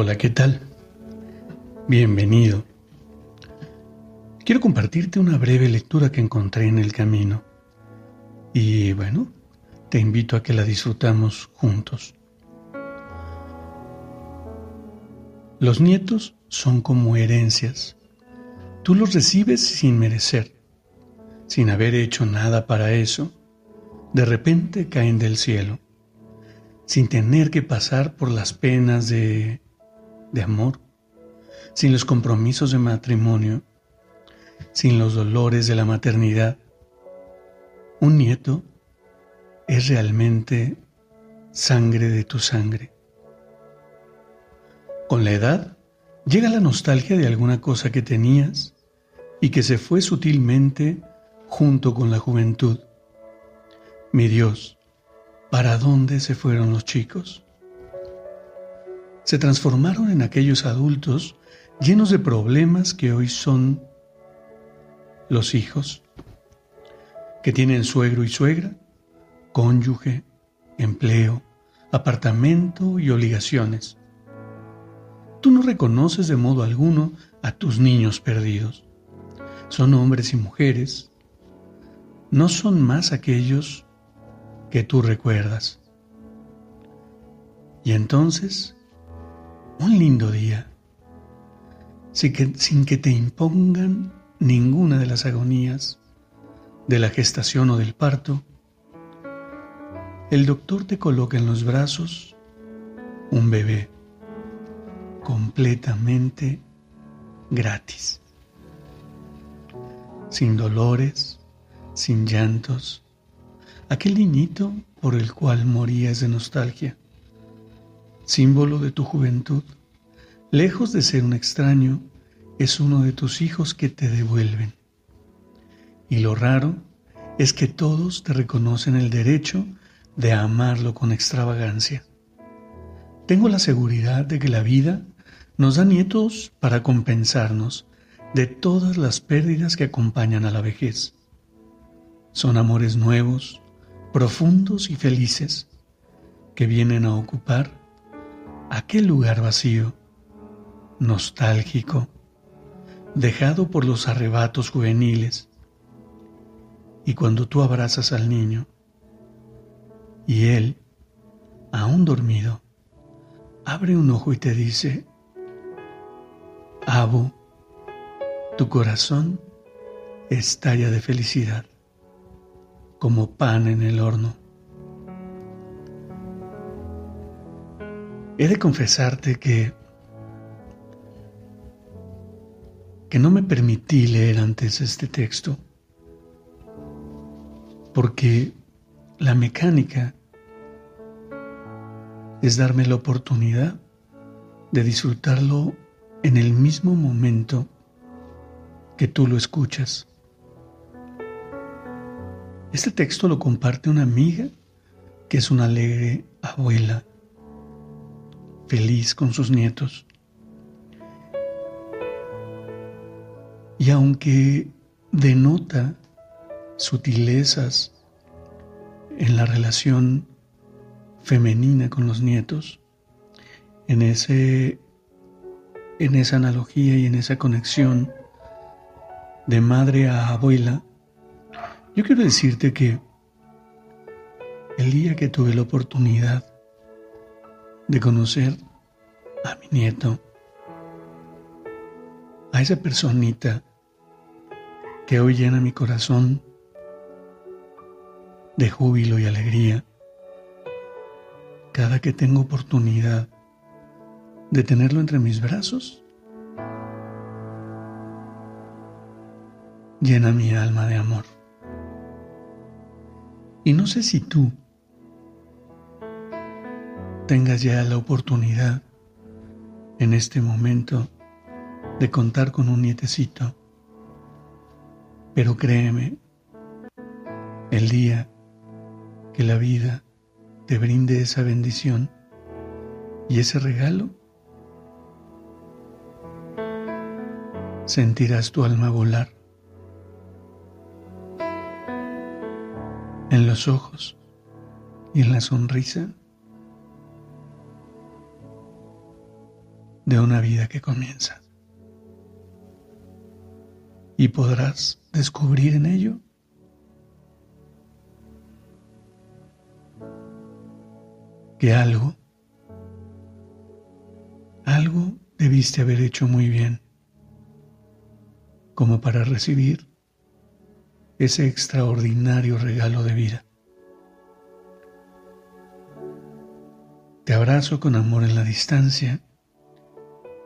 Hola, ¿qué tal? Bienvenido. Quiero compartirte una breve lectura que encontré en el camino. Y bueno, te invito a que la disfrutamos juntos. Los nietos son como herencias. Tú los recibes sin merecer, sin haber hecho nada para eso. De repente caen del cielo, sin tener que pasar por las penas de de amor, sin los compromisos de matrimonio, sin los dolores de la maternidad. Un nieto es realmente sangre de tu sangre. Con la edad llega la nostalgia de alguna cosa que tenías y que se fue sutilmente junto con la juventud. Mi Dios, ¿para dónde se fueron los chicos? Se transformaron en aquellos adultos llenos de problemas que hoy son los hijos, que tienen suegro y suegra, cónyuge, empleo, apartamento y obligaciones. Tú no reconoces de modo alguno a tus niños perdidos. Son hombres y mujeres. No son más aquellos que tú recuerdas. Y entonces un lindo día, sin que, sin que te impongan ninguna de las agonías de la gestación o del parto, el doctor te coloca en los brazos un bebé completamente gratis, sin dolores, sin llantos, aquel niñito por el cual morías de nostalgia símbolo de tu juventud, lejos de ser un extraño, es uno de tus hijos que te devuelven. Y lo raro es que todos te reconocen el derecho de amarlo con extravagancia. Tengo la seguridad de que la vida nos da nietos para compensarnos de todas las pérdidas que acompañan a la vejez. Son amores nuevos, profundos y felices, que vienen a ocupar aquel lugar vacío, nostálgico, dejado por los arrebatos juveniles. Y cuando tú abrazas al niño y él, aún dormido, abre un ojo y te dice, Abo, tu corazón estalla de felicidad, como pan en el horno. He de confesarte que que no me permití leer antes este texto porque la mecánica es darme la oportunidad de disfrutarlo en el mismo momento que tú lo escuchas. Este texto lo comparte una amiga que es una alegre abuela feliz con sus nietos. Y aunque denota sutilezas en la relación femenina con los nietos, en, ese, en esa analogía y en esa conexión de madre a abuela, yo quiero decirte que el día que tuve la oportunidad de conocer a mi nieto, a esa personita que hoy llena mi corazón de júbilo y alegría cada que tengo oportunidad de tenerlo entre mis brazos. Llena mi alma de amor. Y no sé si tú tengas ya la oportunidad en este momento de contar con un nietecito. Pero créeme, el día que la vida te brinde esa bendición y ese regalo, sentirás tu alma volar en los ojos y en la sonrisa de una vida que comienza. Y podrás descubrir en ello que algo, algo debiste haber hecho muy bien como para recibir ese extraordinario regalo de vida. Te abrazo con amor en la distancia